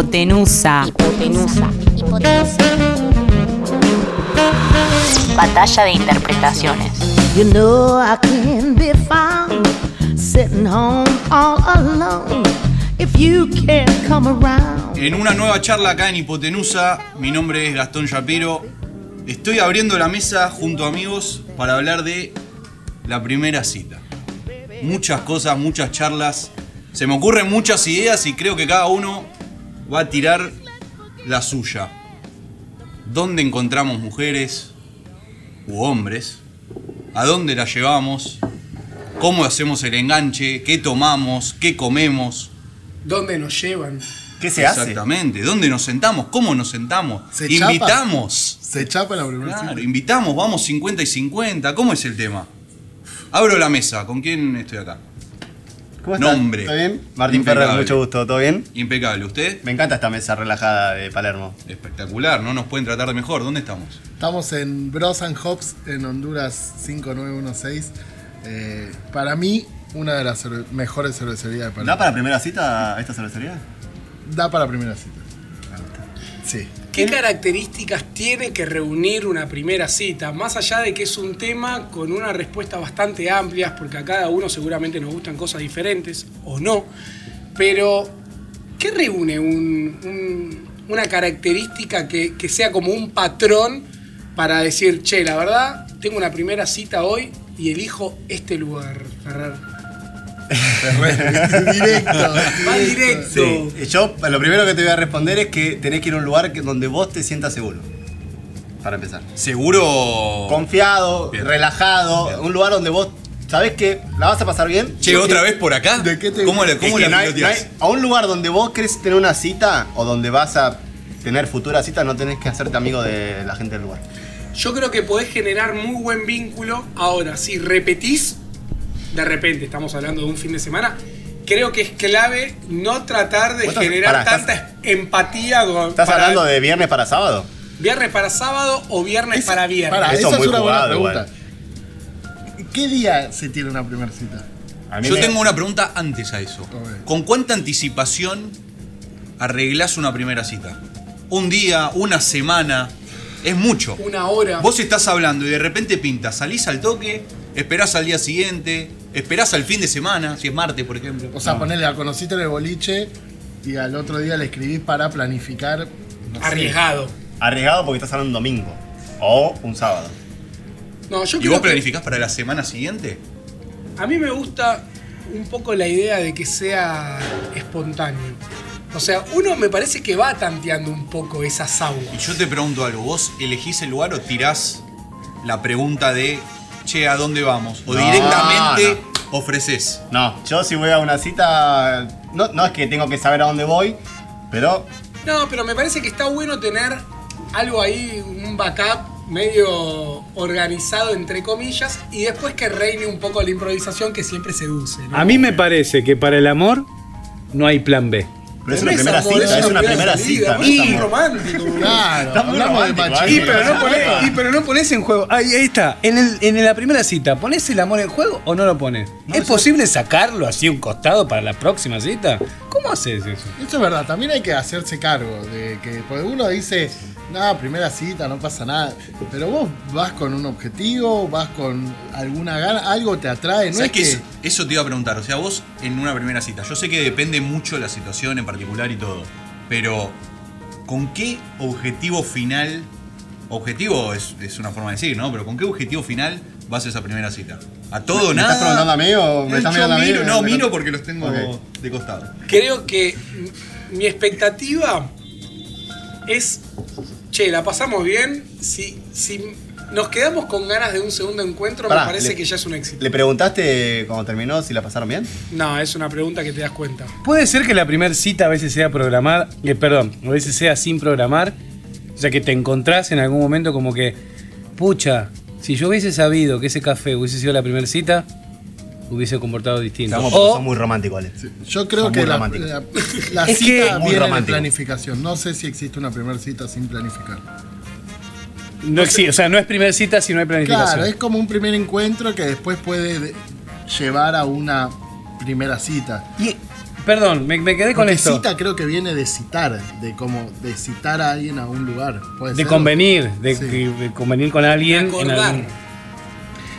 Hipotenusa. Hipotenusa. Batalla de interpretaciones. You know I can be found sitting home all alone. If you can't come around. En una nueva charla acá en Hipotenusa, mi nombre es Gastón Shapiro. Estoy abriendo la mesa junto a amigos para hablar de la primera cita. Muchas cosas, muchas charlas. Se me ocurren muchas ideas y creo que cada uno va a tirar la suya. ¿Dónde encontramos mujeres u hombres? ¿A dónde las llevamos? ¿Cómo hacemos el enganche? ¿Qué tomamos? ¿Qué comemos? ¿Dónde nos llevan? ¿Qué se hace? Exactamente. ¿Dónde nos sentamos? ¿Cómo nos sentamos? ¿Se chapa? Invitamos. Se chapa la primera Claro, cita. invitamos, vamos 50 y 50. ¿Cómo es el tema? Abro la mesa. ¿Con quién estoy acá? ¿Cómo estás? Nombre. ¿Todo bien? Martín Impecable. Ferrer, mucho gusto, ¿todo bien? Impecable. ¿Usted? Me encanta esta mesa relajada de Palermo. Espectacular. No nos pueden tratar de mejor. ¿Dónde estamos? Estamos en Bros and Hops en Honduras 5916. Eh, para mí, una de las cerve- mejores cervecerías de Palermo. ¿Da para primera cita esta cervecería? Da para primera cita. Sí. ¿Qué características tiene que reunir una primera cita? Más allá de que es un tema con una respuesta bastante amplia, porque a cada uno seguramente nos gustan cosas diferentes o no, pero ¿qué reúne un- un- una característica que, que sea como un patrón para decir, che, la verdad, tengo una primera cita hoy y elijo este lugar, Ferrer? directo. Va directo. Sí. Yo lo primero que te voy a responder es que tenés que ir a un lugar que- donde vos te sientas seguro. Para empezar. Seguro. Confiado, Bien. relajado, Bien. un lugar donde vos sabés que la vas a pasar bien. Che, ¿otra que- vez por acá? ¿De qué te- ¿Cómo, cómo la no hay- no hay- a un lugar donde vos querés tener una cita o donde vas a tener futura cita, no tenés que hacerte amigo de la gente del lugar. Yo creo que podés generar muy buen vínculo. Ahora, si repetís, de repente, estamos hablando de un fin de semana, creo que es clave no tratar de estás- generar tanta empatía con. ¿Estás para hablando de viernes para sábado? viernes para sábado o viernes para viernes. Eso esa muy es una buena pregunta. ¿Qué día se tiene una primera cita? A mí Yo me- tengo una pregunta antes a eso. ¿Con cuánta anticipación arreglás una primera cita? ¿Un día? ¿Una semana? Es mucho. Una hora. Vos estás hablando y de repente pinta, salís al toque, esperás al día siguiente, esperás al fin de semana, si es martes, por ejemplo. O sea, ponele, la conociste en el boliche y al otro día le escribís para planificar. no sé. Arriesgado. Arriesgado porque estás hablando un domingo o un sábado. No, yo ¿Y creo vos que planificás para la semana siguiente? a mí me gusta un poco la idea de que sea espontáneo. O sea, uno me parece que va tanteando un poco esas aguas. Y yo te pregunto algo, ¿vos elegís el lugar o tirás la pregunta de, che, ¿a dónde vamos? O No, directamente ofreces. No, yo si voy a una cita, no, no es que tengo que saber a dónde voy, pero No, pero me parece que está bueno tener algo ahí, un backup medio organizado entre comillas y después que reine un poco la improvisación que siempre seduce. ¿no? A mí me parece que para el amor no hay plan B. pero es una primera amor, cita, es una primera salida, cita. no muy es amor. romántico. boludo. Claro, muy de machismo. Y pero no ponés, y pero no ponés en juego. Ahí, ahí está. En, el, en la primera cita, ¿ponés el amor en juego o no lo pones? ¿Es posible sacarlo así un costado para la próxima cita? ¿Cómo haces eso? Eso es verdad, también hay que hacerse cargo de que porque uno dice, no, primera cita, no pasa nada. Pero vos vas con un objetivo, vas con alguna gana, algo te atrae, no ¿Sabes es que. Es- Eso te iba a preguntar. O sea, vos en una primera cita, yo sé que depende mucho de la situación en particular y todo, pero ¿con qué objetivo final? Objetivo es, es una forma de decir, ¿no? Pero ¿con qué objetivo final vas a esa primera cita? ¿A todo ¿Me nada? estás preguntando a mí o me estás mirando a mí? miro, no, Me- miro porque los tengo de costado. Creo que mi expectativa es, che, la pasamos bien. Si, si nos quedamos con ganas de un segundo encuentro, Pará, me parece le- que ya es un éxito. ¿Le preguntaste cuando terminó si la pasaron bien? No, es una pregunta que te das cuenta. Puede ser que la primera cita a veces sea programada, eh, perdón, a veces sea sin programar, o sea que te encontrás en algún momento como que, pucha, si yo hubiese sabido que ese café hubiese sido la primera cita, hubiese comportado distinto. Estamos O- son muy románticos, Ale. Yo creo Son que la, la- la Es que- cita Muy viene de planificación. No sé si existe una primera cita sin planificar. no exi- o sea, no es primera cita si no hay planificación. Claro, es como un primer encuentro que después puede de- llevar a una primera cita. Y, Perdón, me, me quedé con Porque esto. cita creo que viene de citar, de como de citar a alguien a un lugar. ¿Puede De ser? convenir, de, Sí. de convenir con alguien. en Acordar. algún-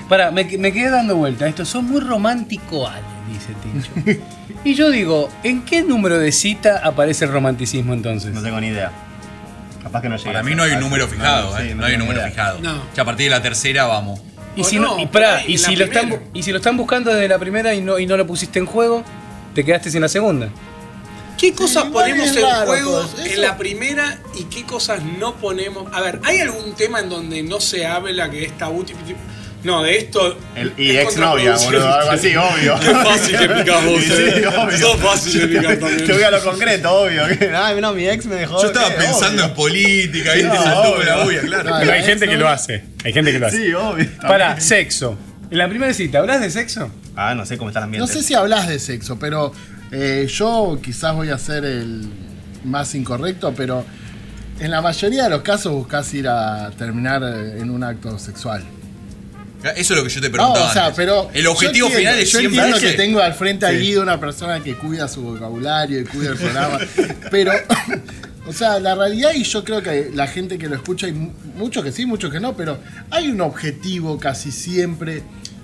Pará, me, me quedé dando vuelta. Esto son muy romántico, Ale, dice Tincho. y yo digo, ¿en qué número de cita aparece el romanticismo entonces? No tengo ni idea. Capaz que no llegue. Para a mí no hay un número no, fijado, sí, ¿eh? No, no hay un número idea. fijado. No. Ya a partir de la tercera vamos. Y si, no, no, y, pará, si lo están, y si lo están buscando desde la primera y no, y no lo pusiste en juego, te quedaste sin la segunda. ¿Qué cosas ponemos en raro juego eso. en la primera y qué cosas no ponemos? A ver, ¿hay algún tema en donde no se habla que es tabú? Tipo, tipo, No, de esto. El- y es exnovia, contraproducente. boludo, algo así, obvio. Qué fácil que picás vos, Sí, eh. obvio. Sos fácil de picar también. Yo voy a lo concreto, obvio. Ay, no, mi ex me dejó. Yo estaba ¿qué? pensando Obvio. en política, ¿viste? No, Saltó con la obvio. bulla, claro. No, Pero hay gente que ex lo hace. Hay gente que lo hace. Sí, obvio. Para, sexo. En la primera cita, ¿hablas de sexo? Ah, no sé cómo está el ambiente. No sé si hablas de sexo, pero eh, yo quizás voy a ser el más incorrecto, pero en la mayoría de los casos buscas ir a terminar en un acto sexual. Eso es lo que yo te No, preguntaba. o sea, antes. pero. El objetivo yo entiendo- final es yo siempre entiendo ese. que tengo al frente Sí. ahí una persona que cuida su vocabulario y cuida el programa. pero, o sea, la realidad, y yo creo que la gente que lo escucha, hay mu- muchos que sí, muchos que no, pero hay un objetivo casi siempre.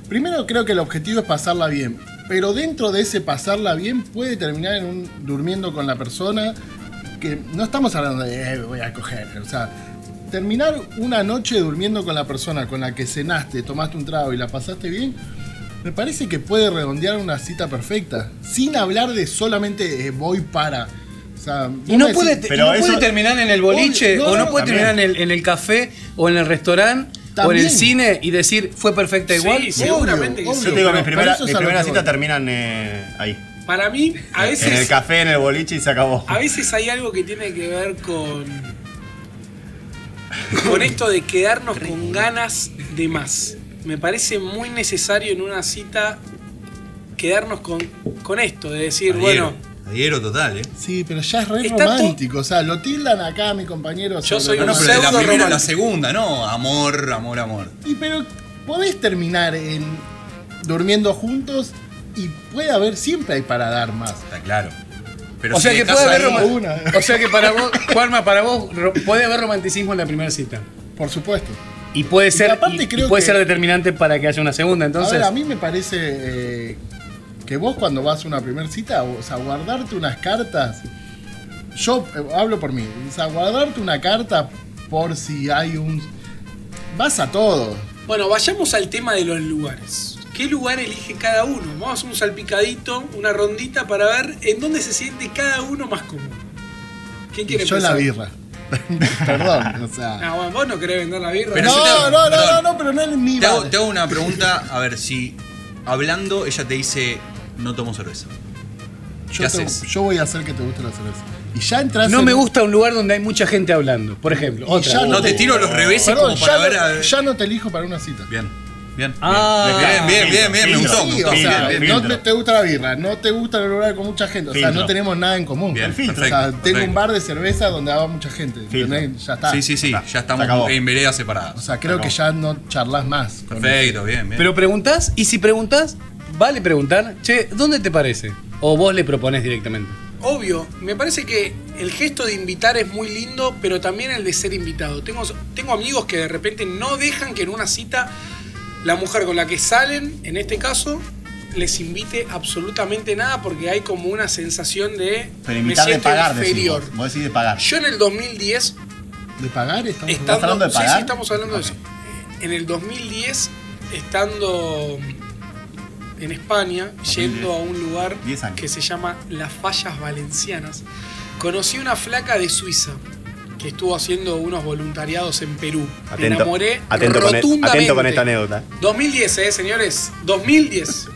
Primero, creo que el objetivo es pasarla bien. Pero dentro de ese pasarla bien puede terminar en un durmiendo con la persona. Que no estamos hablando de "Eh, voy a coger. O sea, terminar una noche durmiendo con la persona con la que cenaste, tomaste un trago y la pasaste bien, me parece que puede redondear una cita perfecta. Sin hablar de solamente eh, voy para. O sea, Y no puede, decís- y pero no eso- puede terminar en el boliche, no, o no no, puede también. terminar en el, en el café, o en el restaurante, También. el cine y decir fue perfecta igual. sí. seguramente que Obvio, sí. Yo te digo, mis primera, primeras que citas voy. terminan eh, ahí. Para mí, a veces. En el café, en el boliche y se acabó. A veces hay algo que tiene que ver con. con esto de quedarnos con ganas de más. Me parece muy necesario en una cita quedarnos con, con esto, de decir, bueno, adhiero total, ¿eh? Sí, pero ya es re Está romántico. O sea, lo tildan acá mi compañero. Yo soy un No, pero de la pseudo primera a la romántico. segunda, ¿no? Amor, amor, amor. Y pero podés terminar en durmiendo juntos y puede haber, siempre hay para dar más. Está claro. Pero O si sea que dejás puede haber ahí- roman- una. O sea que para vos, Juanma, para vos ro- puede haber romanticismo en la primera cita. Por supuesto. Y puede ser, aparte y- y creo puede que- ser determinante para que haya una segunda. a Entonces, ver, a mí me parece eh, que vos cuando vas a una primera cita, o sea, guardarte unas cartas. Yo eh, hablo por mí. O sea, guardarte una carta por si hay un. Vas a todo. bueno, vayamos al tema de los lugares. ¿Qué lugar elige cada uno? Vamos a hacer un salpicadito, una rondita para ver en dónde se siente cada uno más cómodo. ¿Quién quiere Yo en la birra. Perdón, o sea. No, bueno, vos no querés vender la birra. Pero no, te- no, no, no, no, pero no es mi Te hago, bar. te hago una pregunta, a ver si hablando ella te dice no tomo cerveza. Yo, ¿Qué te- haces? yo voy a hacer que te guste la cerveza. Y ya entras no en- me gusta un lugar donde hay mucha gente hablando. Por ejemplo, otra. ya No te tiro los reveses Perdón, como para ya, ver no, a- ya no te elijo para una cita. Bien, bien. Ah. bien, bien, bien, bien, me gustó, Sí, o sea, no te, te gusta la birra, no te gusta el lugar con mucha gente, o sea, Filtro. no tenemos nada en común. Bien, perfecto, o sea, tengo perfecto. un bar de cerveza donde va mucha gente. Ya está. Sí, sí, sí, Está, ya estamos en veredas O separadas. sea, creo que ya no charlas más. Perfecto, bien, bien. Pero preguntás, y si vale preguntar, che, ¿dónde te parece? O vos le proponés directamente. Obvio, me parece que el gesto de invitar es muy lindo, pero también el de ser invitado. Tengo, tengo amigos que de repente no dejan que en una cita la mujer con la que salen, en este caso, les invite absolutamente nada porque hay como una sensación de Pero me invitar de siento pagar, decís inferior. vos. Vos decís de pagar. Yo en el 2010 ¿De pagar? Estamos estando, hablando de pagar? sí, estamos hablando de eso. Eh, En el 2010, estando en España, yendo a un lugar 10 años. que se llama Las Fallas Valencianas, conocí una flaca de Suiza que estuvo haciendo unos voluntariados en Perú. Me Atento, enamoré atento, con, e- rotundamente. atento con esta anécdota. 2010, eh, señores. 2010.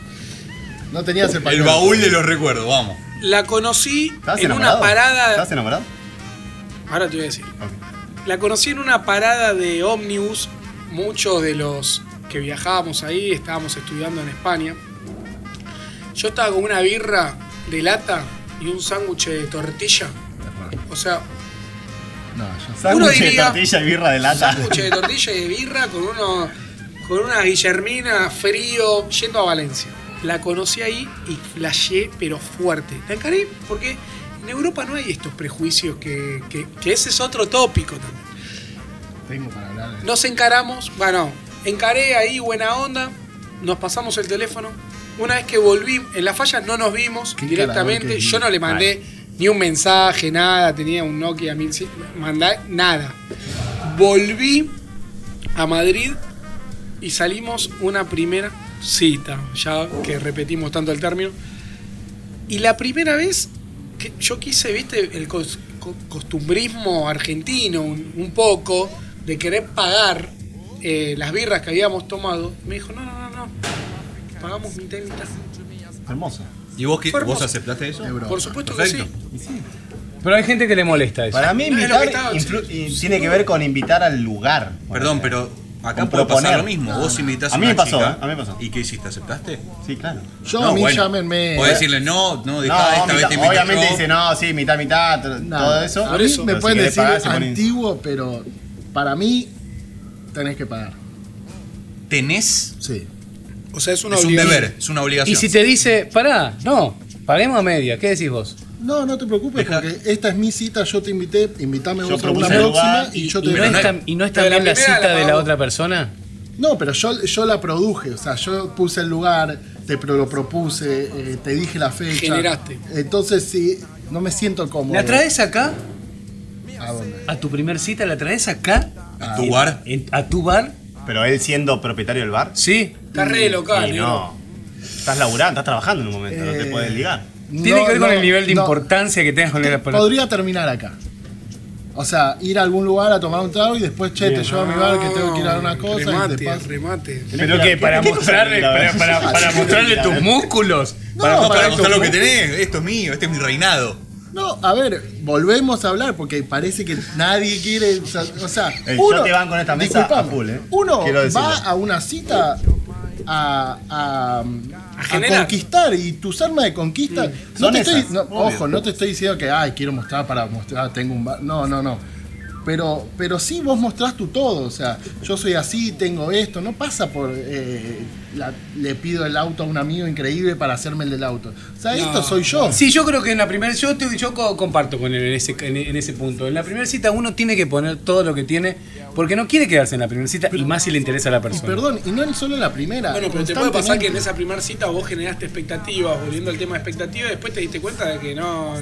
No tenías el El baúl de los recuerdos, vamos. La conocí ¿Estás en enamorado? una parada. ¿Estás enamorado? Ahora te voy a decir. La conocí en una parada de ómnibus. Muchos de los que viajábamos ahí estábamos estudiando en España. Yo estaba con una birra de lata y un sándwich de tortilla. O sea, No, sé. Sándwich de tortilla y birra de un lata. sándwich de tortilla y de birra con uno con una guillermina frío yendo a Valencia. La conocí ahí y flashé, pero fuerte. La encaré porque en Europa no hay estos prejuicios que, que- que ese es otro tópico también. Tengo para hablar de Nos encaramos, bueno, encaré ahí buena onda, nos pasamos el teléfono. Una vez que volví, en la falla no nos vimos Qué directamente. Yo no le mandé ni un mensaje, nada, tenía un Nokia 1100, mandé nada. Volví a Madrid y salimos una primera cita, ya que repetimos tanto el término. Y la primera vez que yo quise, viste, el cos- co- costumbrismo argentino un, un poco, de querer pagar eh, las birras que habíamos tomado, me dijo, no, no, no, no, pagamos mitad y mitad. Hermoso. ¿Y vos, qué, vos aceptaste eso? Por supuesto Perfecto. que sí. Pero hay gente que le molesta eso. Para mí No, invitar que estaba- influ- y sí, tiene sí, que ver con invitar al lugar. Perdón, pero acá puede pasar proponer. lo mismo. Vos invitás A a mí me pasó, chica, ¿eh? A mí me pasó. ¿Y qué hiciste? ¿Aceptaste? Sí, claro. Yo No, a mí bueno, llámenme. Podés decirle no, no, No, dejá, esta vez te obviamente yo. dice no, sí, mitad, mitad, todo eso. A mí eso. me pueden si decir pagar, antiguo, pero para mí tenés que pagar. Tenés, Sí. O sea, es una es un deber, es una obligación. Y si te dice, pará, no, paguemos a media, ¿qué decís vos? No, no te preocupes, Deja- porque esta es mi cita, yo te invité, invítame vos a una próxima lugar y yo ¿Y te es no es- tam- y no es pero la cita la de la otra persona? No, pero yo, yo la produje, o sea, yo puse el lugar, te pro- lo propuse, eh, te dije la fecha. Generaste. Entonces, sí, no me siento cómodo. ¿La traes acá? ¿A dónde? ¿A tu primer cita la traes acá? ¿A tu bar? ¿A tu bar? Pero él siendo propietario del bar. Sí. Está re local, y no. Estás laburando, estás trabajando en un momento, no te Eh, puedes ligar. Tiene No, que ver con no, el nivel de no. importancia que tengas con el Podría terminar acá. O sea, ir a algún lugar a tomar un trago y después, che, te llevo a mi bar que tengo que ir a una cosa y remate, te paso. remate. Pero que para ¿Qué cosa mostrarle, para, sí, mostrarle tus músculos. No, para, no, para mostrar lo que tenés, esto es mío, este es mi reinado. No, a ver, volvemos a hablar porque parece que nadie quiere. O sea, o sea, Eh, yo te banco en esta mesa disculpame, a full, ¿eh? Uno Quiero decirlo. va a una cita a, a, conquistar y tus armas de conquista. No Son te estoy- no, ojo, no te estoy diciendo que ay, quiero mostrar para mostrar, tengo un bar. No, no, no. Pero, pero sí vos mostrás tu todo, o sea, yo soy así, tengo esto, no pasa por eh, la- le pido el auto a un amigo increíble para hacerme el del auto. O sea, esto soy yo. Sí, yo creo que en la primera, yo, te- yo co- comparto con él en ese, en, en ese punto. En la primera cita uno tiene que poner todo lo que tiene porque no quiere quedarse en la primera cita y más si le interesa a la Y persona. perdón, y no es solo la primera. Bueno, pero te puede pasar que en esa primera cita vos generaste expectativas, volviendo al tema de expectativas, y después te diste cuenta de que no,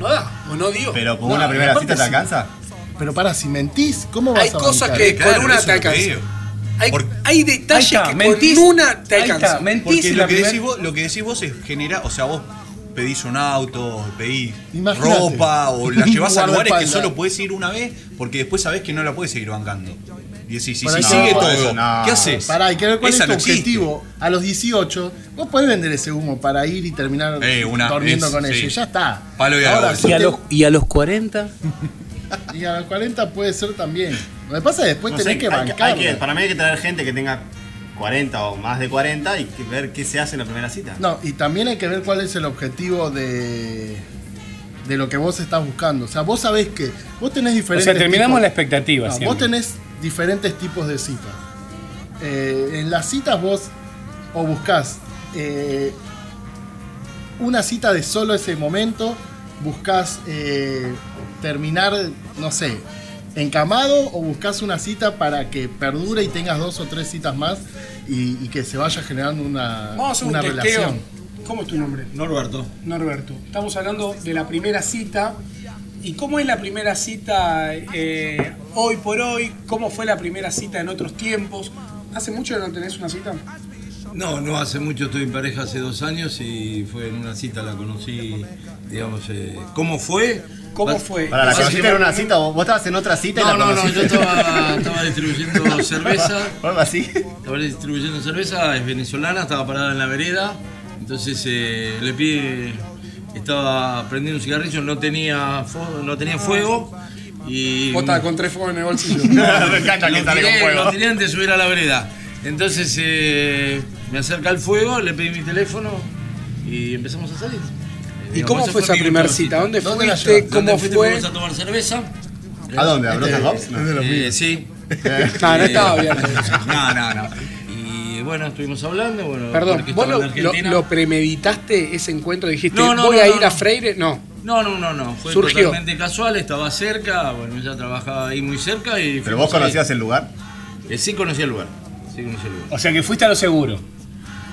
no da, o no dio. Pero con No, una primera cita te sí. alcanza. Pero para, si mentís, ¿cómo vas Hay a cosas bancar? que Claro, con una te alcanzan. Hay, hay detalles está, que mentís, con una te alcanzan. mentís Porque lo que, primer- decís vos, lo que decís vos es genera, o sea, vos pedís un auto, pedís Imagínate. ropa o la llevas a lugares que solo puedes ir una vez porque después sabés que no la puedes seguir bancando. Y decís, si, sigue no, todo, no. ¿qué haces? Pará, hay que ver cuál Esa es tu existe. objetivo. A los 18, vos podés vender ese humo para ir y terminar Eh, una- durmiendo es- con sí. ella. y Ya está. Palo y a la Ahora, bolsa. si ¿Y, a te- los, ¿Y a los 40? y a los 40 puede ser también. Lo que pasa es que después No tenés sé, que hay bancar. para mí hay que traer gente que tenga 40 o más de 40 y que ver qué se hace en la primera cita. No, y también hay que ver cuál es el objetivo de, de lo que vos estás buscando. O sea, vos sabés que vos tenés O diferentes. sea, terminamos tipos- la expectativa. No, vos tenés diferentes tipos de citas. Eh, en las citas vos o buscás eh, una cita de solo ese momento, buscás eh, terminar, no sé, encamado o buscás una cita para que perdure y tengas dos o tres citas más y, y que se vaya generando una, Vamos a hacer una un testeo. relación. ¿Cómo es tu nombre? Norberto. Norberto. Estamos hablando de la primera cita. ¿Y cómo es la primera cita eh, hoy por hoy? ¿Cómo fue la primera cita en otros tiempos? ¿Hace mucho que no tenés una cita? No, no hace mucho, estoy en pareja hace dos años y fue en una cita, la conocí, digamos, eh, ¿cómo fue? ¿Cómo fue? Para la conociste en una cita, o vos estabas en otra cita y No, la no, no, yo estaba, estaba distribuyendo cerveza, algo así. estaba distribuyendo cerveza, es venezolana, estaba parada en la vereda, entonces eh, le pide, estaba prendiendo un cigarrillo, no tenía, fo- no tenía fuego y... Vos estabas con tres fuegos en el bolsillo. Me encanta que sale con fuego. lo tiré antes de subir a la vereda. Entonces eh, me acerca el fuego, le pedí mi teléfono y empezamos a salir. ¿Y Digamos, cómo fue esa primera cita? ¿Dónde, ¿Dónde fuiste? llevaste? ¿Dónde ¿Cómo fuiste? fue? Fuimos a tomar cerveza. ¿A dónde? ¿A Brothers Hobbs? No. Es de los Eh, sí. No, no estaba bien. No, no, no. Y bueno, estuvimos hablando, bueno, Perdón, ¿vos lo, premeditaste ese encuentro? ¿Dijiste, No, no, voy no, a no, ir a. Freire? No. No, no, no, no, fue Surgió. totalmente casual, estaba cerca, bueno, ella trabajaba ahí muy cerca y... ¿Pero vos conocías ahí. el lugar? Eh, sí conocía el lugar, sí conocía el lugar. O sea que fuiste a lo seguro.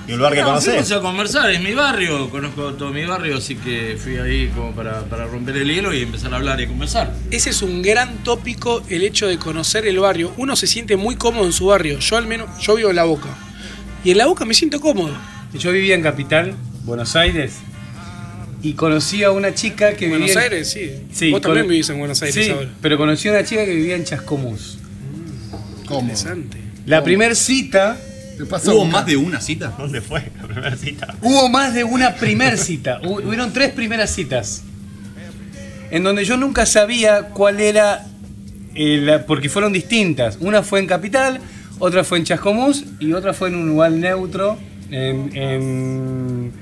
¿Y un lugar que No, fuimos a conversar, es mi barrio, conozco todo mi barrio, así que fui ahí como para, para romper el hielo y empezar a hablar y a conversar. Ese es un gran tópico, el hecho de conocer el barrio. Uno se siente muy cómodo en su barrio. Yo al menos, yo vivo en La Boca. Y en La Boca me siento cómodo. Yo vivía en Capital, Buenos Aires, y conocí a una chica que Buenos vivía. en- Aires, sí. Sí, Vos también con- vivís en Buenos Aires Sí, ahora. pero conocí a una chica que vivía en Chascomús. ¿Cómo? Interesante. La primer cita, Te ¿Hubo más de una cita? ¿Dónde fue la primera cita? hubo más de una primer cita. Hu- Hubieron tres primeras citas. En donde yo nunca sabía cuál era. eh, la- porque fueron distintas. Una fue en Capital, otra fue en Chascomús y otra fue en un lugar neutro en, en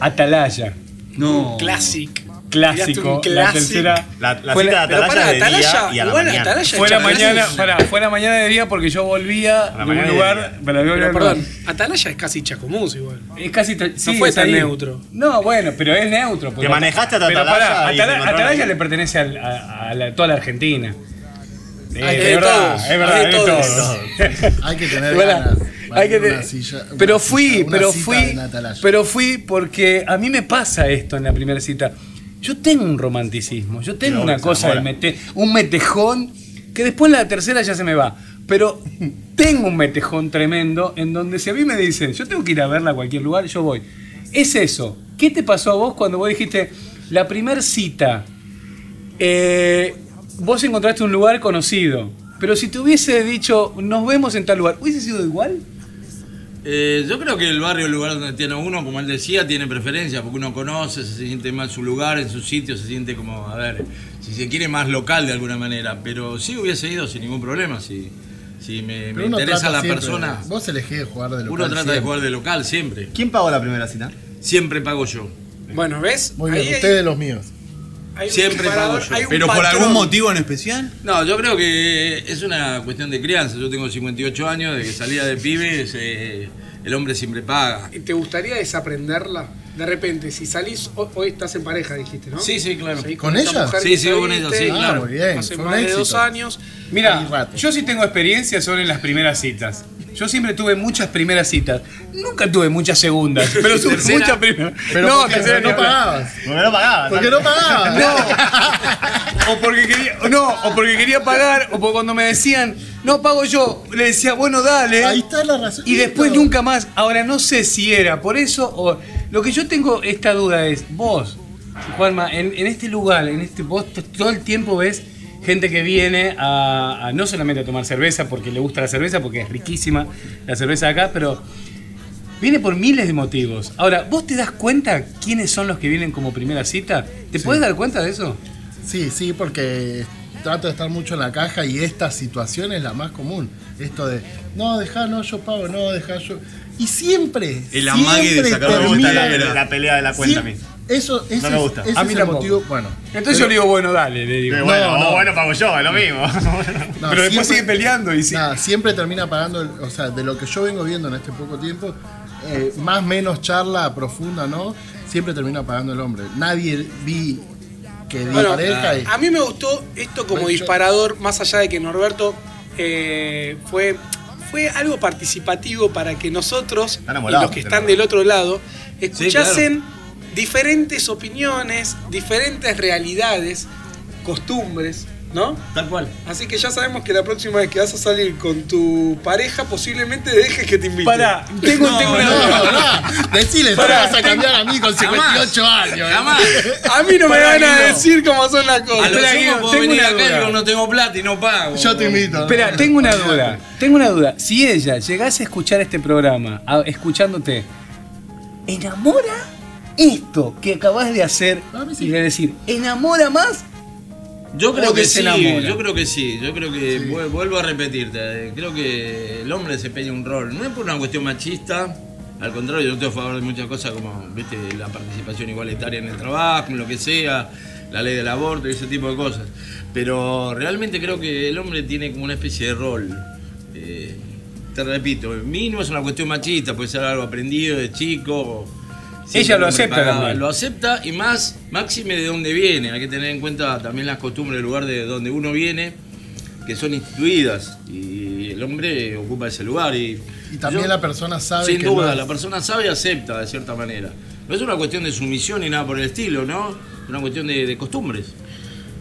Atalaya. No. Classic. Clásico. Un La tercera. La, la fue cita la- de Atalaya de día Atalaya, y a la mañana. Atalaya Fue la mañana, fue la mañana de día porque yo volvía la de un de lugar. día. Pero, Pero perdón, Atalaya es casi Chacomús igual. Es casi sí, fue es tan ahí. neutro. No, bueno, pero es neutro. Te manejaste hasta Atalaya pará, y Atalaya le pertenece a, a la- toda la Argentina. Eh, Hay es de verdad, todos, es verdad, hay de de todos. todos. Hay que tener ganas. hay que Una te- silla- una pero fui, pero fui, pero fui porque a mí me pasa esto en la primera cita. Yo tengo un romanticismo, yo tengo No, una cosa de mete, un metejón que después en la tercera ya se me va. Pero tengo un metejón tremendo en donde si a mí me dicen, yo tengo que ir a verla a cualquier lugar, yo voy. Es eso. ¿Qué te pasó a vos cuando vos dijiste la primer cita? eh, vos encontraste un lugar conocido, pero si te hubiese dicho nos vemos en tal lugar, ¿hubiese sido igual? Eh, yo creo que el barrio, el lugar donde tiene uno, como él decía, tiene preferencia, porque uno conoce, se siente más en su lugar, en su sitio, se siente como, a ver, si se quiere más local de alguna manera. Pero sí hubiese ido sin ningún problema, si, si me, interesa la siempre- persona. Vos elegís de jugar de local Uno trata de jugar de local siempre. ¿Quién pagó la primera cita? Siempre pago yo. Bueno, ¿ves? Muy bien, Ahí hay- ustedes los míos. Hay un Siempre pago yo. hay un ¿Pero por algún motivo en especial? No, yo creo que es una cuestión de crianza. Yo tengo 58 años, de que salía de pibes, eh, el hombre siempre paga. ¿Te gustaría desaprenderla? De repente, si salís, ho- hoy estás en pareja, dijiste, ¿no? Sí, sí, claro. ¿Con ella? Sí, sigo con ella, sí, Ah, claro. muy bien. Hace más de dos años. Mira, yo sí tengo experiencia sobre las primeras citas. Yo siempre tuve muchas primeras citas. Nunca tuve muchas segundas, pero tuve ¿Tercera? muchas primeras. Pero no, ¿por qué? tercera no pagabas. Porque no pagaba. ¿Por qué no pagabas? No. o porque quería, no, o porque quería pagar, o porque cuando me decían, no pago yo, le decía, bueno, dale. Ahí está la razón. Y después nunca más. Ahora no sé si era por eso o. Lo que yo tengo esta duda es, vos, Juanma, en, en este lugar, en este, vos todo el tiempo ves gente que viene a, a no solamente a tomar cerveza porque le gusta la cerveza, porque es riquísima la cerveza de acá, pero viene por miles de motivos. Ahora, ¿vos te das cuenta quiénes son los que vienen como primera cita? ¿Te puedes dar cuenta de eso? Sí, sí, porque trato de estar mucho en la caja y esta situación es la más común. Esto de, no, deja, no, yo pago, no, deja, yo. Y siempre. El amague de siempre sacar me gusta termina- la, la pelea de la cuenta a mí. Siem- Eso, ese No me es- gusta. ese A es mí el tampoco. motivo. Bueno. Entonces yo le digo, bueno, dale, le digo. Bueno, No, no. bueno, pago yo, es lo mismo. No, pero después siempre- sigue peleando y sí. Nada, siempre termina pagando, el- o sea, de lo que yo vengo viendo en este poco tiempo, eh, más menos charla profunda, ¿no? Siempre termina pagando el hombre. Nadie vi que di Bueno, pareja y... a mí me gustó esto como Bueno, yo- disparador, más allá de que Norberto eh, fue, fue algo participativo para que nosotros y los que están del otro lado escuchasen diferentes opiniones, diferentes realidades, costumbres, ¿no? Tal cual. Así que ya sabemos que la próxima vez que vas a salir con tu pareja posiblemente dejes que te invite. Pará, tengo, tengo una No, duda. no, decile, Pará, vas a cambiar a mí con 58 años. ¿eh? Jamás. A mí no me van a decir cómo son las A cosas. lo Guido, puedo tengo venir una acá y duda. digo, no tengo plata y no pago. Yo te invito. Espera, tengo una duda. Tengo una duda. Si ella llegase a escuchar este programa, a- escuchándote, ¿enamora esto que acabas de hacer? Sí. Y le decir, ¿enamora más? Yo creo o que sí, yo creo que sí, yo creo que vu- vuelvo a repetirte, creo que el hombre desempeña un rol, no es por una cuestión machista, al contrario, yo estoy a favor de muchas cosas como, viste, la participación igualitaria en el trabajo, en lo que sea, la ley del aborto y ese tipo de cosas, pero realmente creo que el hombre tiene como una especie de rol, eh, te repito, en mí no es una cuestión machista, puede ser algo aprendido de chico. Ella lo acepta también. Lo acepta y más, máxime de dónde viene. Hay que tener en cuenta también las costumbres del lugar de donde uno viene, que son instituidas. Y el hombre ocupa ese lugar. Y, Y también yo- la persona sabe Sin que duda, no es- la persona sabe y acepta de cierta manera. No es una cuestión de sumisión ni nada por el estilo, ¿no? Es una cuestión de, de costumbres.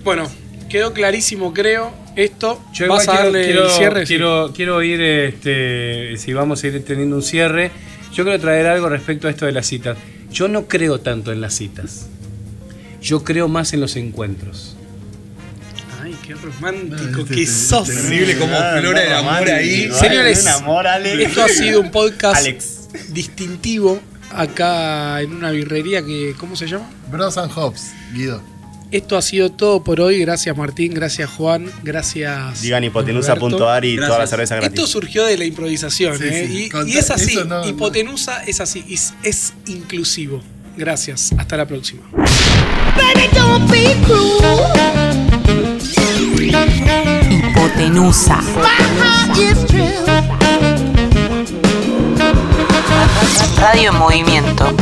Bueno, quedó clarísimo, creo. Esto. Yo ¿Vas a darle quiero, el cierre? Sí. quiero, quiero ir, este, si vamos a ir teniendo un cierre, yo quiero traer algo respecto a esto de las citas. Yo no creo tanto en las citas. Yo creo más en los encuentros. Ay, qué romántico Este, que este, sos. este, Terrible como flora el amor ahí. Señores. Esto ha sido un podcast Alex. distintivo acá en una birrería que. ¿Cómo se llama? Bros and Hops, Guido. Esto ha sido todo por hoy. Gracias Martín, gracias Juan, gracias. Digan hipotenusa.ar y Gracias. toda la cerveza gratis. Esto surgió de la improvisación, Sí, ¿eh? sí. Y- Conta- y, es así. no. Hipotenusa es así. Es, es inclusivo. Gracias. Hasta la próxima. Baby, don't be cruel. Hipotenusa. My heart is true. Radio en movimiento.